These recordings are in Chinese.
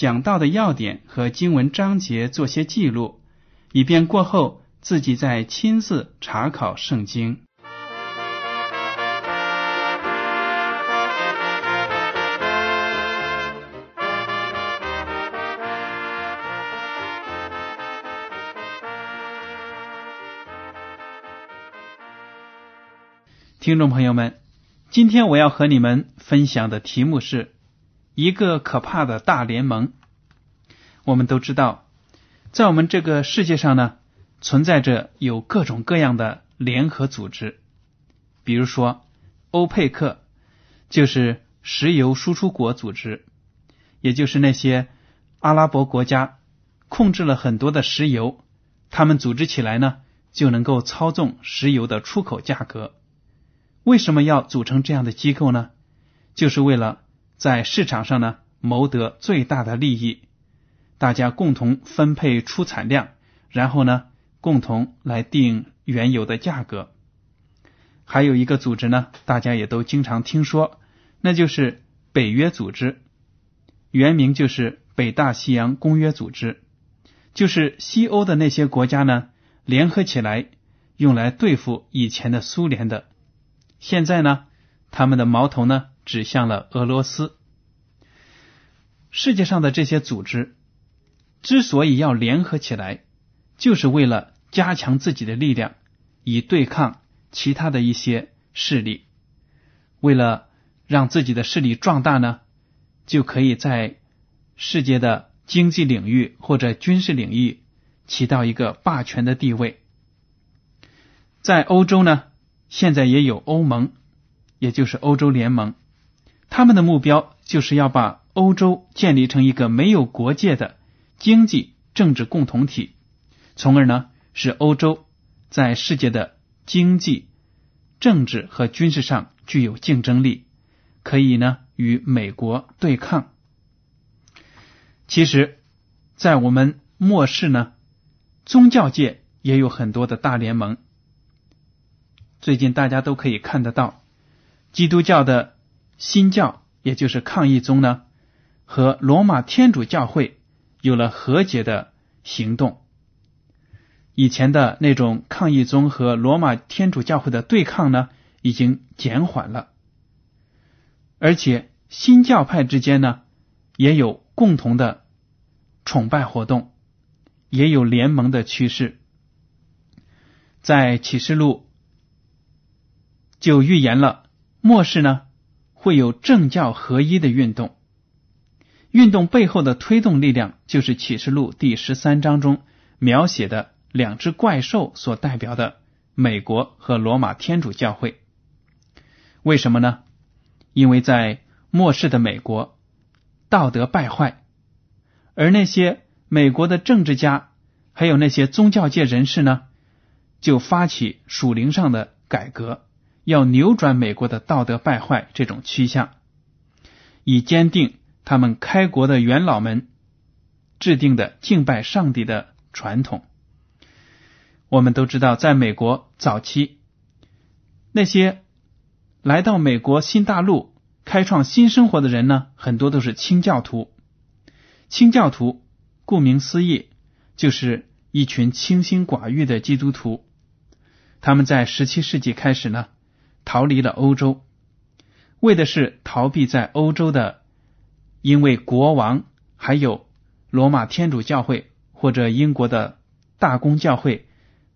讲到的要点和经文章节做些记录，以便过后自己再亲自查考圣经。听众朋友们，今天我要和你们分享的题目是一个可怕的大联盟。我们都知道，在我们这个世界上呢，存在着有各种各样的联合组织，比如说欧佩克，就是石油输出国组织，也就是那些阿拉伯国家控制了很多的石油，他们组织起来呢，就能够操纵石油的出口价格。为什么要组成这样的机构呢？就是为了在市场上呢谋得最大的利益，大家共同分配出产量，然后呢共同来定原油的价格。还有一个组织呢，大家也都经常听说，那就是北约组织，原名就是北大西洋公约组织，就是西欧的那些国家呢联合起来用来对付以前的苏联的。现在呢，他们的矛头呢指向了俄罗斯。世界上的这些组织之所以要联合起来，就是为了加强自己的力量，以对抗其他的一些势力。为了让自己的势力壮大呢，就可以在世界的经济领域或者军事领域起到一个霸权的地位。在欧洲呢。现在也有欧盟，也就是欧洲联盟，他们的目标就是要把欧洲建立成一个没有国界的经济政治共同体，从而呢使欧洲在世界的经济、政治和军事上具有竞争力，可以呢与美国对抗。其实，在我们末世呢，宗教界也有很多的大联盟。最近大家都可以看得到，基督教的新教，也就是抗议宗呢，和罗马天主教会有了和解的行动。以前的那种抗议宗和罗马天主教会的对抗呢，已经减缓了，而且新教派之间呢，也有共同的崇拜活动，也有联盟的趋势。在启示录。就预言了末世呢会有政教合一的运动，运动背后的推动力量就是启示录第十三章中描写的两只怪兽所代表的美国和罗马天主教会。为什么呢？因为在末世的美国道德败坏，而那些美国的政治家还有那些宗教界人士呢，就发起属灵上的改革。要扭转美国的道德败坏这种趋向，以坚定他们开国的元老们制定的敬拜上帝的传统。我们都知道，在美国早期，那些来到美国新大陆开创新生活的人呢，很多都是清教徒。清教徒顾名思义，就是一群清心寡欲的基督徒。他们在十七世纪开始呢。逃离了欧洲，为的是逃避在欧洲的因为国王还有罗马天主教会或者英国的大公教会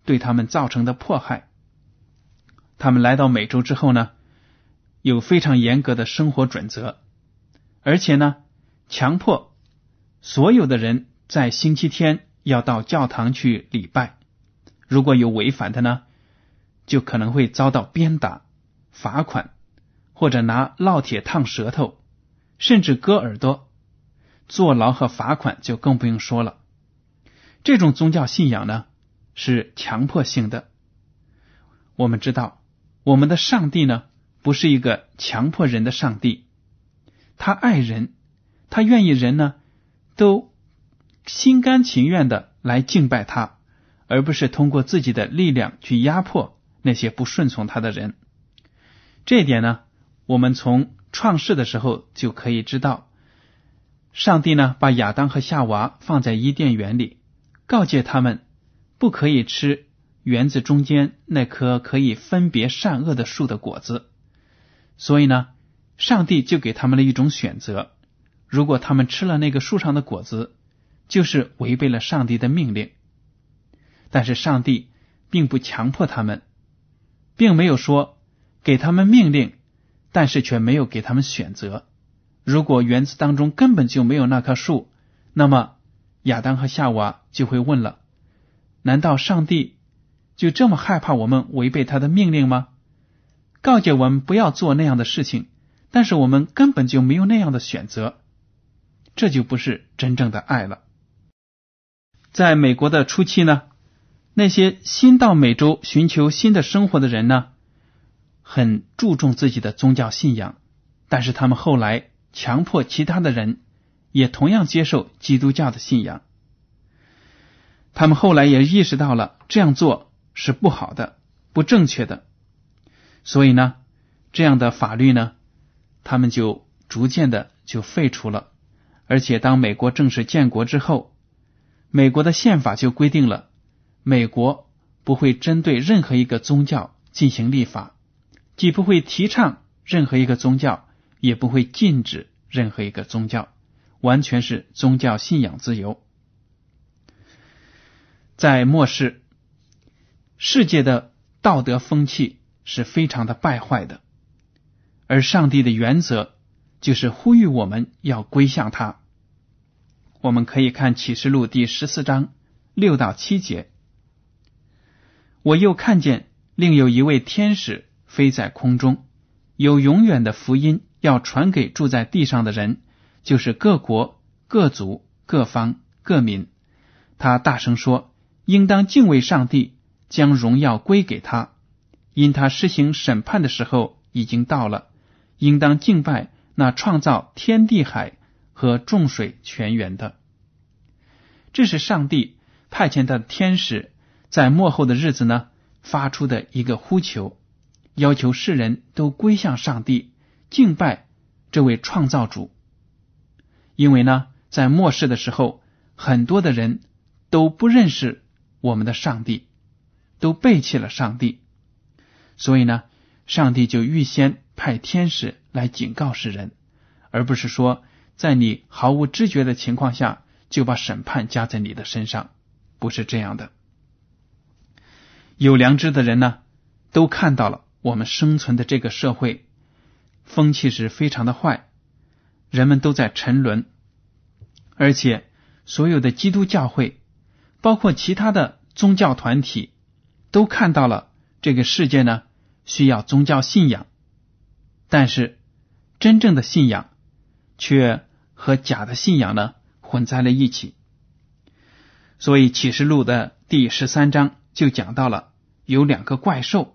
对他们造成的迫害。他们来到美洲之后呢，有非常严格的生活准则，而且呢，强迫所有的人在星期天要到教堂去礼拜。如果有违反的呢，就可能会遭到鞭打、罚款，或者拿烙铁烫舌头，甚至割耳朵。坐牢和罚款就更不用说了。这种宗教信仰呢，是强迫性的。我们知道。我们的上帝呢，不是一个强迫人的上帝，他爱人，他愿意人呢都心甘情愿的来敬拜他，而不是通过自己的力量去压迫那些不顺从他的人。这一点呢，我们从创世的时候就可以知道，上帝呢把亚当和夏娃放在伊甸园里，告诫他们不可以吃。园子中间那棵可以分别善恶的树的果子，所以呢，上帝就给他们了一种选择：如果他们吃了那个树上的果子，就是违背了上帝的命令。但是上帝并不强迫他们，并没有说给他们命令，但是却没有给他们选择。如果园子当中根本就没有那棵树，那么亚当和夏娃就会问了：难道上帝？就这么害怕我们违背他的命令吗？告诫我们不要做那样的事情，但是我们根本就没有那样的选择，这就不是真正的爱了。在美国的初期呢，那些新到美洲寻求新的生活的人呢，很注重自己的宗教信仰，但是他们后来强迫其他的人也同样接受基督教的信仰，他们后来也意识到了这样做。是不好的，不正确的，所以呢，这样的法律呢，他们就逐渐的就废除了。而且，当美国正式建国之后，美国的宪法就规定了，美国不会针对任何一个宗教进行立法，既不会提倡任何一个宗教，也不会禁止任何一个宗教，完全是宗教信仰自由。在末世。世界的道德风气是非常的败坏的，而上帝的原则就是呼吁我们要归向他。我们可以看启示录第十四章六到七节。我又看见另有一位天使飞在空中，有永远的福音要传给住在地上的人，就是各国、各族、各方、各民。他大声说：“应当敬畏上帝。”将荣耀归给他，因他施行审判的时候已经到了，应当敬拜那创造天地海和众水泉源的。这是上帝派遣他的天使在末后的日子呢发出的一个呼求，要求世人都归向上帝，敬拜这位创造主。因为呢，在末世的时候，很多的人都不认识我们的上帝。都背弃了上帝，所以呢，上帝就预先派天使来警告世人，而不是说在你毫无知觉的情况下就把审判加在你的身上，不是这样的。有良知的人呢，都看到了我们生存的这个社会风气是非常的坏，人们都在沉沦，而且所有的基督教会，包括其他的宗教团体。都看到了这个世界呢需要宗教信仰，但是真正的信仰却和假的信仰呢混在了一起。所以启示录的第十三章就讲到了有两个怪兽。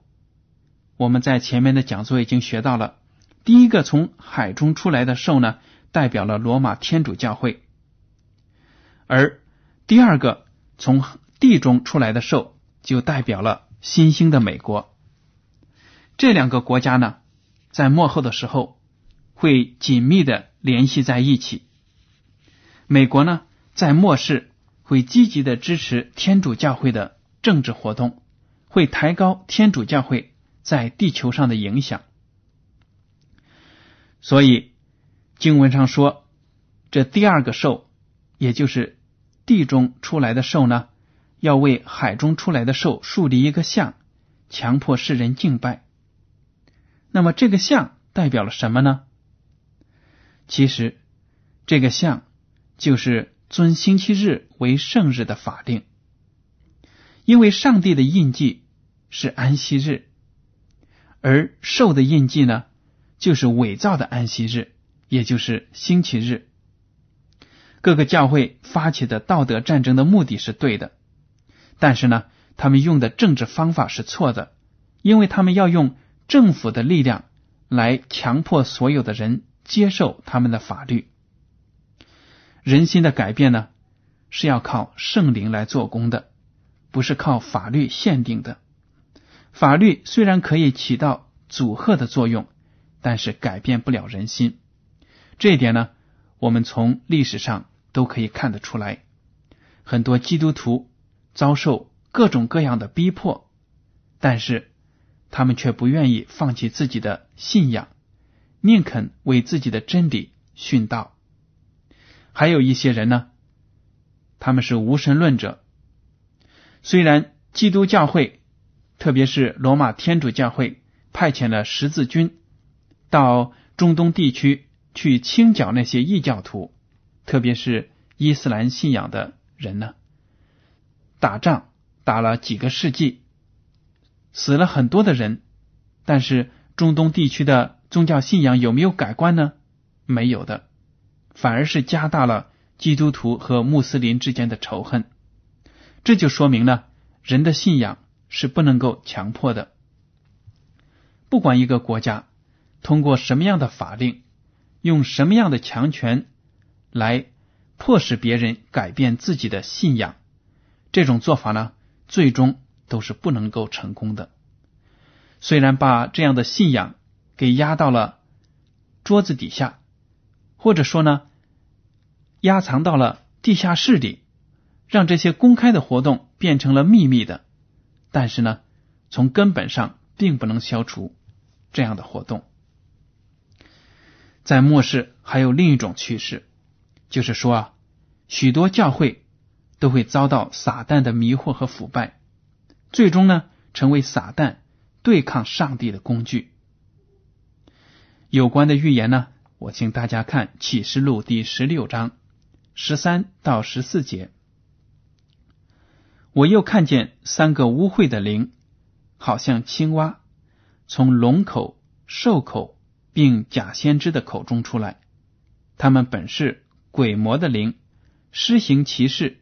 我们在前面的讲座已经学到了，第一个从海中出来的兽呢，代表了罗马天主教会，而第二个从地中出来的兽。就代表了新兴的美国。这两个国家呢，在末后的时候会紧密的联系在一起。美国呢，在末世会积极的支持天主教会的政治活动，会抬高天主教会在地球上的影响。所以经文上说，这第二个兽也就是地中出来的兽呢，要为海中出来的兽树立一个像，强迫世人敬拜。那么这个像代表了什么呢？其实这个像就是尊星期日为圣日的法令，因为上帝的印记是安息日，而兽的印记呢，就是伪造的安息日，也就是星期日。各个教会发起的道德战争的目的是对的，但是呢，他们用的政治方法是错的，因为他们要用政府的力量来强迫所有的人接受他们的法律。人心的改变呢，是要靠圣灵来做工的，不是靠法律限定的。法律虽然可以起到阻吓的作用，但是改变不了人心。这一点呢，我们从历史上。都可以看得出来，很多基督徒遭受各种各样的逼迫，但是他们却不愿意放弃自己的信仰，宁肯为自己的真理殉道。还有一些人呢，他们是无神论者，虽然基督教会，特别是罗马天主教会派遣了十字军到中东地区去清剿那些异教徒。特别是伊斯兰信仰的人呢，打仗打了几个世纪，死了很多的人，但是中东地区的宗教信仰有没有改观呢？没有的，反而是加大了基督徒和穆斯林之间的仇恨。这就说明了人的信仰是不能够强迫的。不管一个国家通过什么样的法令，用什么样的强权。来迫使别人改变自己的信仰，这种做法呢，最终都是不能够成功的。虽然把这样的信仰给压到了桌子底下，或者说呢，压藏到了地下室里，让这些公开的活动变成了秘密的，但是呢，从根本上并不能消除这样的活动。在末世还有另一种趋势。就是说啊，许多教会都会遭到撒旦的迷惑和腐败，最终呢，成为撒旦对抗上帝的工具。有关的预言呢，我请大家看启示录第十六章十三到十四节。我又看见三个污秽的灵，好像青蛙，从龙口、兽口并假先知的口中出来，他们本是。鬼魔的灵施行其事，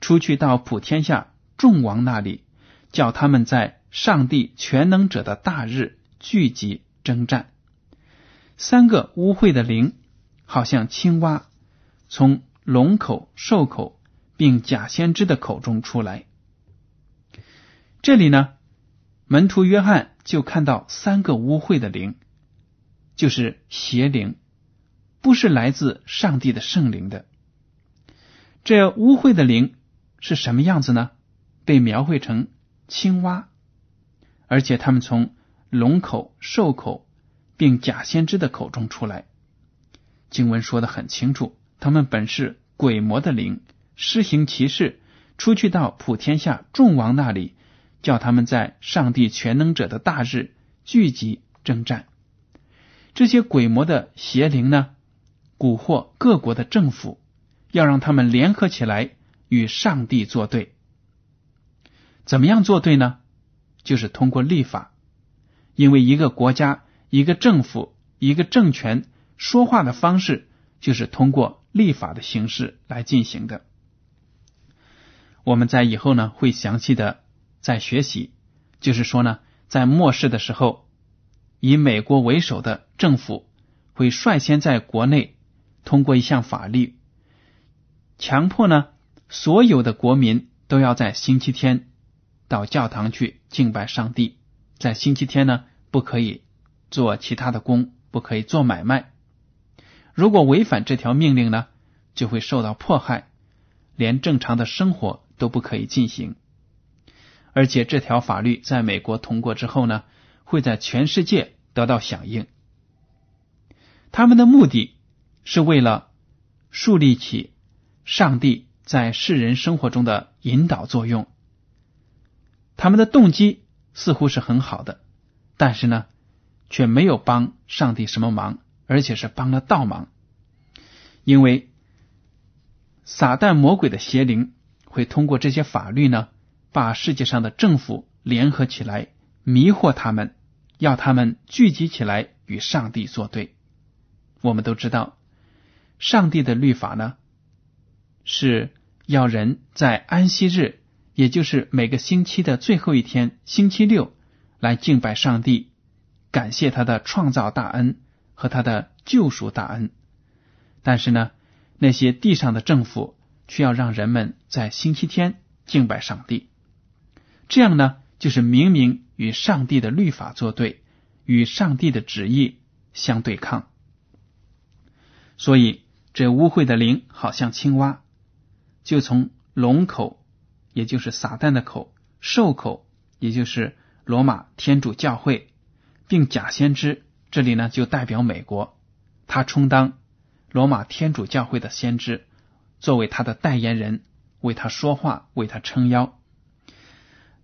出去到普天下众王那里，叫他们在上帝全能者的大日聚集征战。三个污秽的灵，好像青蛙，从龙口、兽口并假先知的口中出来。这里呢，门徒约翰就看到三个污秽的灵，就是邪灵。不是来自上帝的圣灵的，这污秽的灵是什么样子呢？被描绘成青蛙，而且他们从龙口、兽口，并假先知的口中出来。经文说的很清楚，他们本是鬼魔的灵，施行其事，出去到普天下众王那里，叫他们在上帝全能者的大日聚集征战。这些鬼魔的邪灵呢？蛊惑各国的政府，要让他们联合起来与上帝作对。怎么样作对呢？就是通过立法，因为一个国家、一个政府、一个政权说话的方式，就是通过立法的形式来进行的。我们在以后呢会详细的在学习，就是说呢，在末世的时候，以美国为首的政府会率先在国内。通过一项法律，强迫呢所有的国民都要在星期天到教堂去敬拜上帝，在星期天呢不可以做其他的工，不可以做买卖。如果违反这条命令呢，就会受到迫害，连正常的生活都不可以进行。而且这条法律在美国通过之后呢，会在全世界得到响应。他们的目的。是为了树立起上帝在世人生活中的引导作用。他们的动机似乎是很好的，但是呢，却没有帮上帝什么忙，而且是帮了倒忙。因为撒旦魔鬼的邪灵会通过这些法律呢，把世界上的政府联合起来，迷惑他们，要他们聚集起来与上帝作对。我们都知道，上帝的律法呢，是要人在安息日。也就是每个星期的最后一天，星期六，来敬拜上帝，感谢他的创造大恩和他的救赎大恩。但是呢，那些地上的政府却要让人们在星期天敬拜上帝，这样呢，就是明明与上帝的律法作对，与上帝的旨意相对抗。所以，这污秽的灵好像青蛙，就从龙口。也就是撒旦的口，兽口，也就是罗马天主教会，并假先知，这里呢就代表美国，他充当罗马天主教会的先知，作为他的代言人，为他说话，为他撑腰。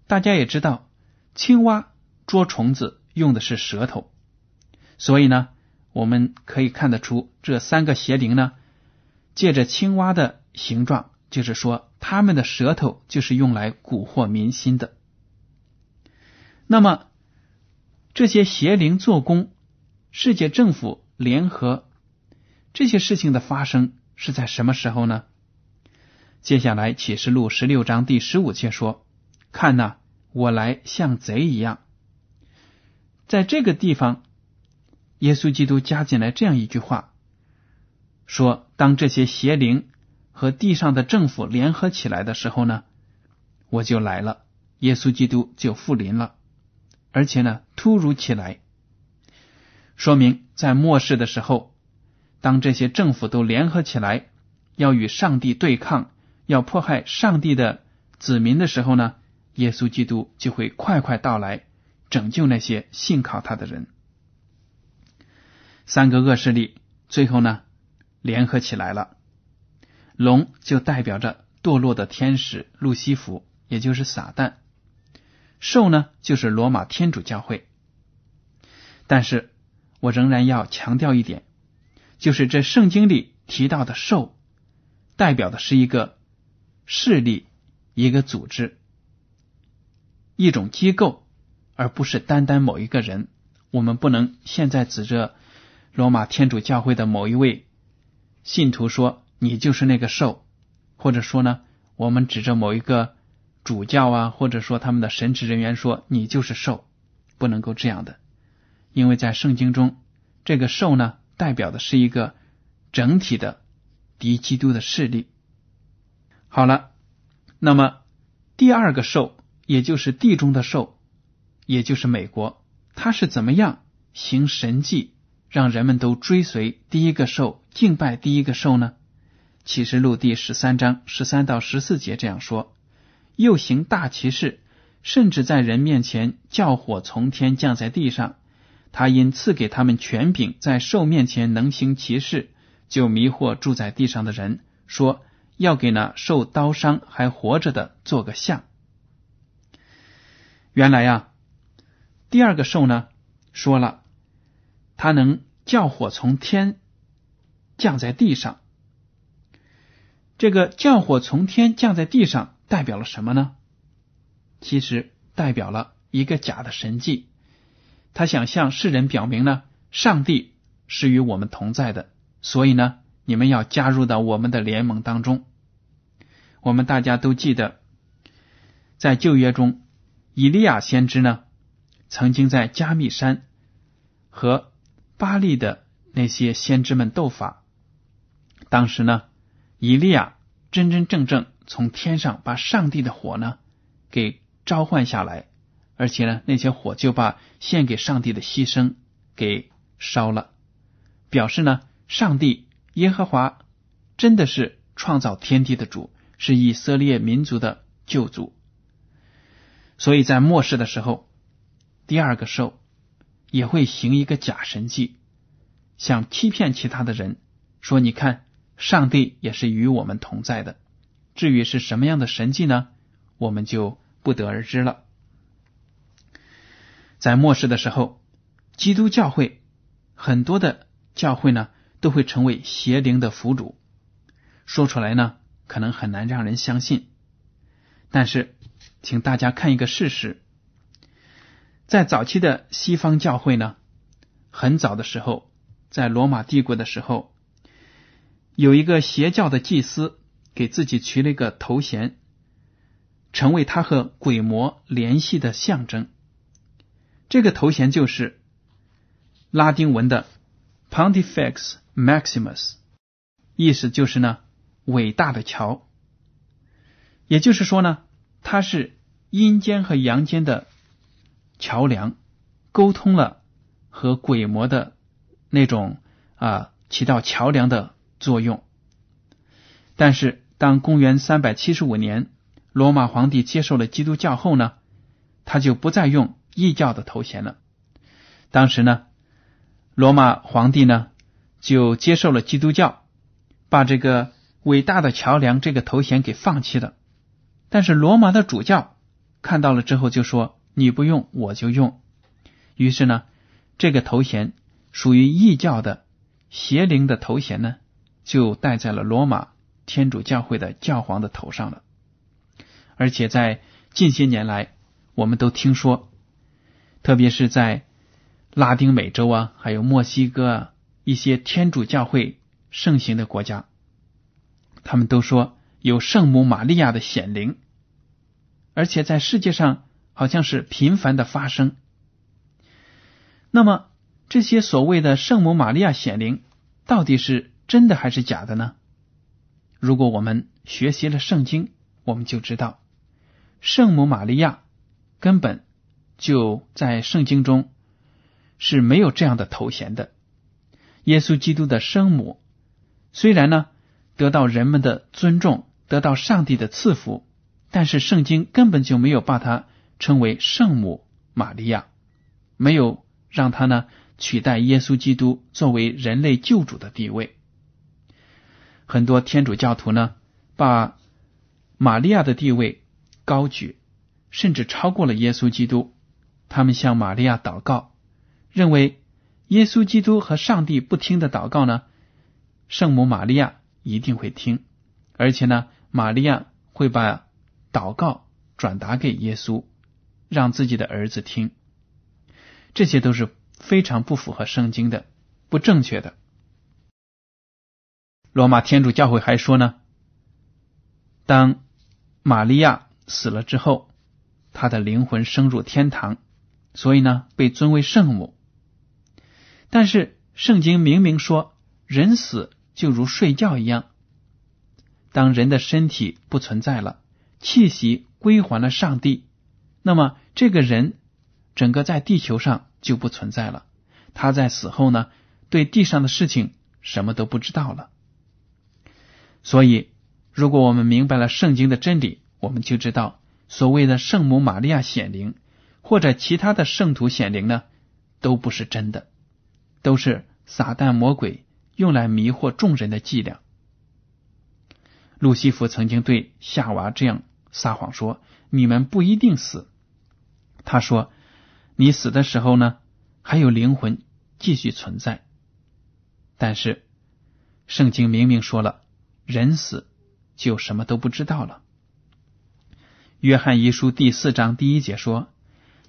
大家也知道，青蛙捉虫子用的是舌头，所以呢，我们可以看得出这三个邪灵呢，借着青蛙的形状。就是说，他们的舌头就是用来蛊惑民心的。那么，这些邪灵做工，世界政府联合这些事情的发生是在什么时候呢？接下来启示录十六章第十五节说：“看呐，我来像贼一样。”在这个地方，耶稣基督加进来这样一句话，说：“当这些邪灵。”和地上的政府联合起来的时候呢，我就来了，耶稣基督就复临了，而且呢突如其来，说明在末世的时候，当这些政府都联合起来要与上帝对抗，要迫害上帝的子民的时候呢，耶稣基督就会快快到来，拯救那些信靠他的人。三个恶势力最后呢联合起来了。龙就代表着堕落的天使路西弗，也就是撒旦；兽呢，就是罗马天主教会。但是我仍然要强调一点，就是这圣经里提到的兽，代表的是一个势力、一个组织、一种机构，而不是单单某一个人。我们不能现在指着罗马天主教会的某一位信徒说。你就是那个兽，或者说呢，我们指着某一个主教啊，或者说他们的神职人员说你就是兽，不能够这样的，因为在圣经中，这个兽呢，代表的是一个整体的敌基督的势力。好了，那么第二个兽，也就是地中的兽，也就是美国，它是怎么样行神迹，让人们都追随第一个兽，敬拜第一个兽呢？启示录第十三章十三到十四节这样说：又行大奇事，甚至在人面前叫火从天降在地上。他因赐给他们权柄，在兽面前能行奇事，就迷惑住在地上的人，说要给那受刀伤还活着的做个像。原来呀，第二个兽呢说了，他能叫火从天降在地上。这个降火从天降在地上代表了什么呢？其实代表了一个假的神迹，他想向世人表明呢，上帝是与我们同在的，所以呢，你们要加入到我们的联盟当中。我们大家都记得，在旧约中，以利亚先知呢，曾经在加密山和巴利的那些先知们斗法，当时呢。以利亚真真正正从天上把上帝的火呢给召唤下来，而且呢，那些火就把献给上帝的牺牲给烧了，表示呢，上帝耶和华真的是创造天地的主，是以色列民族的救主。所以在末世的时候，第二个兽也会行一个假神迹，想欺骗其他的人，说：“你看。”上帝也是与我们同在的。至于是什么样的神迹呢？我们就不得而知了。在末世的时候，基督教会很多的教会呢，都会成为邪灵的辅主。说出来呢，可能很难让人相信。但是，请大家看一个事实：在早期的西方教会呢，很早的时候，在罗马帝国的时候，有一个邪教的祭司给自己取了一个头衔，成为他和鬼魔联系的象征。这个头衔就是拉丁文的 Pontifex Maximus，意思就是呢，伟大的桥。也就是说呢，它是阴间和阳间的桥梁，沟通了和鬼魔的那种啊，起到桥梁的作用。但是，当公元三百七十五年罗马皇帝接受了基督教后呢，他就不再用异教的头衔了。当时呢，罗马皇帝呢就接受了基督教，把这个伟大的桥梁这个头衔给放弃了。但是罗马的主教看到了之后就说：“你不用，我就用。”于是呢，这个头衔属于异教的邪灵的头衔呢，就戴在了罗马天主教会的教皇的头上了。而且在近些年来，我们都听说，特别是在拉丁美洲啊，还有墨西哥啊一些天主教会盛行的国家，他们都说。有圣母玛利亚的显灵，而且在世界上好像是频繁的发生。那么这些所谓的圣母玛利亚显灵，到底是真的还是假的呢？如果我们学习了圣经，我们就知道，圣母玛利亚根本就在圣经中是没有这样的头衔的。耶稣基督的生母，虽然呢得到人们的尊重。得到上帝的赐福，但是圣经根本就没有把他称为圣母玛利亚，没有让他呢取代耶稣基督作为人类救主的地位。很多天主教徒呢把玛利亚的地位高举，甚至超过了耶稣基督。他们向玛利亚祷告，认为耶稣基督和上帝不听的祷告呢，圣母玛利亚一定会听，而且呢。玛利亚会把祷告转达给耶稣，让自己的儿子听。这些都是非常不符合圣经的、不正确的。罗马天主教会还说呢，当玛利亚死了之后，她的灵魂升入天堂，所以呢被尊为圣母。但是圣经明明说，人死就如睡觉一样。当人的身体不存在了，气息归还了上帝，那么这个人整个在地球上就不存在了。他在死后呢，对地上的事情什么都不知道了。所以，如果我们明白了圣经的真理，我们就知道所谓的圣母玛利亚显灵或者其他的圣徒显灵呢，都不是真的，都是撒旦魔鬼用来迷惑众人的伎俩。路西弗曾经对夏娃这样撒谎说：“你们不一定死。”他说：“你死的时候呢，还有灵魂继续存在。”但是圣经明明说了，人死就什么都不知道了。约翰一书第四章第一节说：“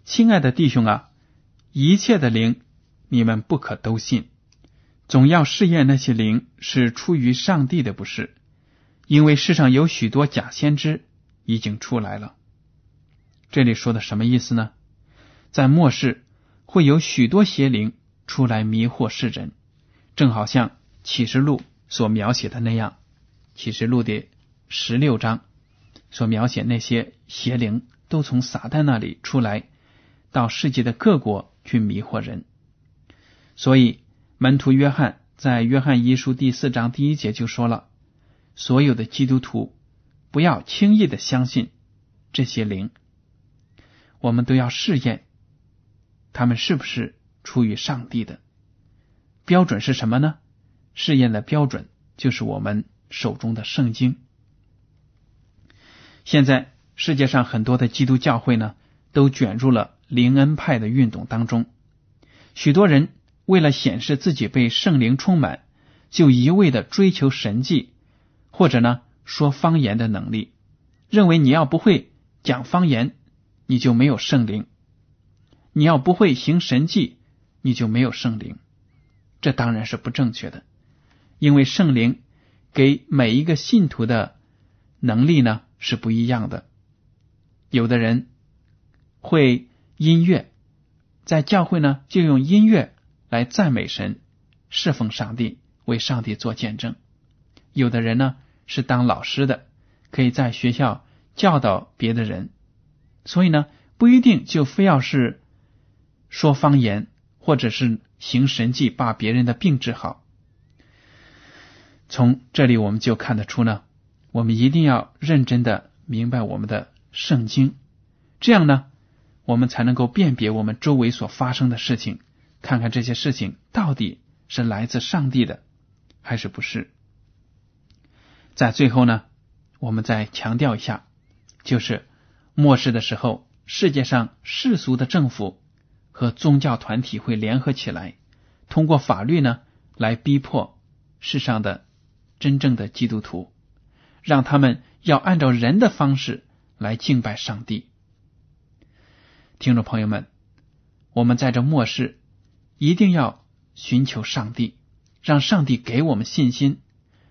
亲爱的弟兄啊，一切的灵你们不可都信，总要试验那些灵是出于上帝的，不是。”因为世上有许多假先知已经出来了，这里说的什么意思呢？在末世会有许多邪灵出来迷惑世人，正好像启示录所描写的那样。启示录的十六章所描写那些邪灵都从撒旦那里出来，到世界的各国去迷惑人。所以门徒约翰在约翰一书第四章第一节就说了。所有的基督徒不要轻易的相信这些灵，我们都要试验他们是不是出于上帝的。标准是什么呢？试验的标准就是我们手中的圣经。现在世界上很多的基督教会呢，都卷入了灵恩派的运动当中。许多人为了显示自己被圣灵充满，就一味的追求神迹，或者呢说方言的能力，认为你要不会讲方言，你就没有圣灵；你要不会行神迹，你就没有圣灵。这当然是不正确的，因为圣灵给每一个信徒的能力呢是不一样的。有的人会音乐，在教会呢就用音乐来赞美神、侍奉上帝、为上帝做见证；有的人呢是当老师的，可以在学校教导别的人，所以呢不一定就非要是说方言。或者是行神迹把别人的病治好，从这里我们就看得出呢，我们一定要认真的明白我们的圣经，这样呢，我们才能够辨别我们周围所发生的事情，看看这些事情到底是来自上帝的还是不是。在最后呢，我们再强调一下，就是末世的时候，世界上世俗的政府。和宗教团体会联合起来，通过法律呢来逼迫世上的真正的基督徒，让他们要按照人的方式来敬拜上帝。听众朋友们，我们在这末世一定要寻求上帝，让上帝给我们信心。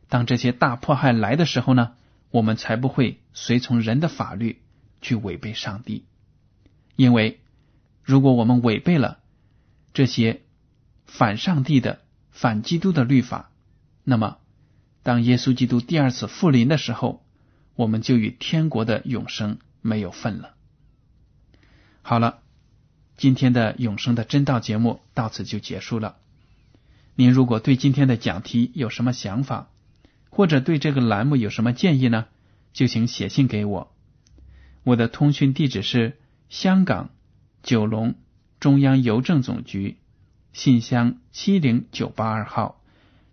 当这些大迫害来的时候呢，我们才不会随从人的法律去违背上帝，因为。如果我们违背了这些反上帝的、反基督的律法，那么当耶稣基督第二次复临的时候，我们就与天国的永生没有份了。好了，今天的永生的真道节目到此就结束了。您如果对今天的讲题有什么想法，或者对这个栏目有什么建议呢？就请写信给我。我的通讯地址是香港。九龙中央邮政总局信箱七零九八二号，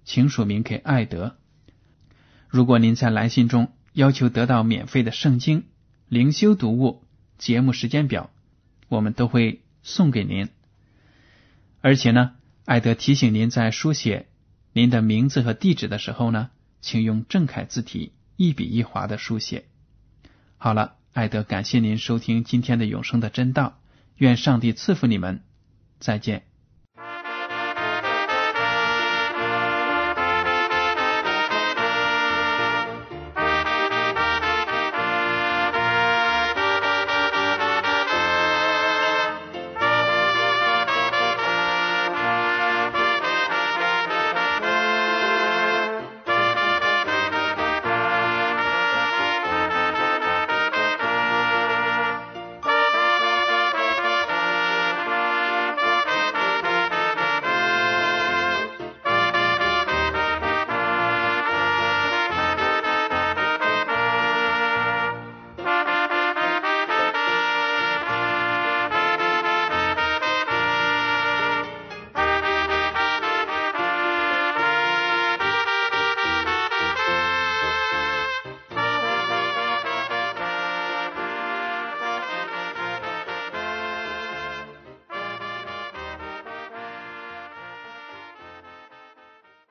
请署名给艾德。如果您在来信中要求得到免费的圣经灵修读物、节目时间表，我们都会送给您。而且呢，艾德提醒您在书写您的名字和地址的时候呢，请用正楷字体一笔一划的书写。好了，艾德感谢您收听今天的永生的真道。愿上帝赐福你们，再见。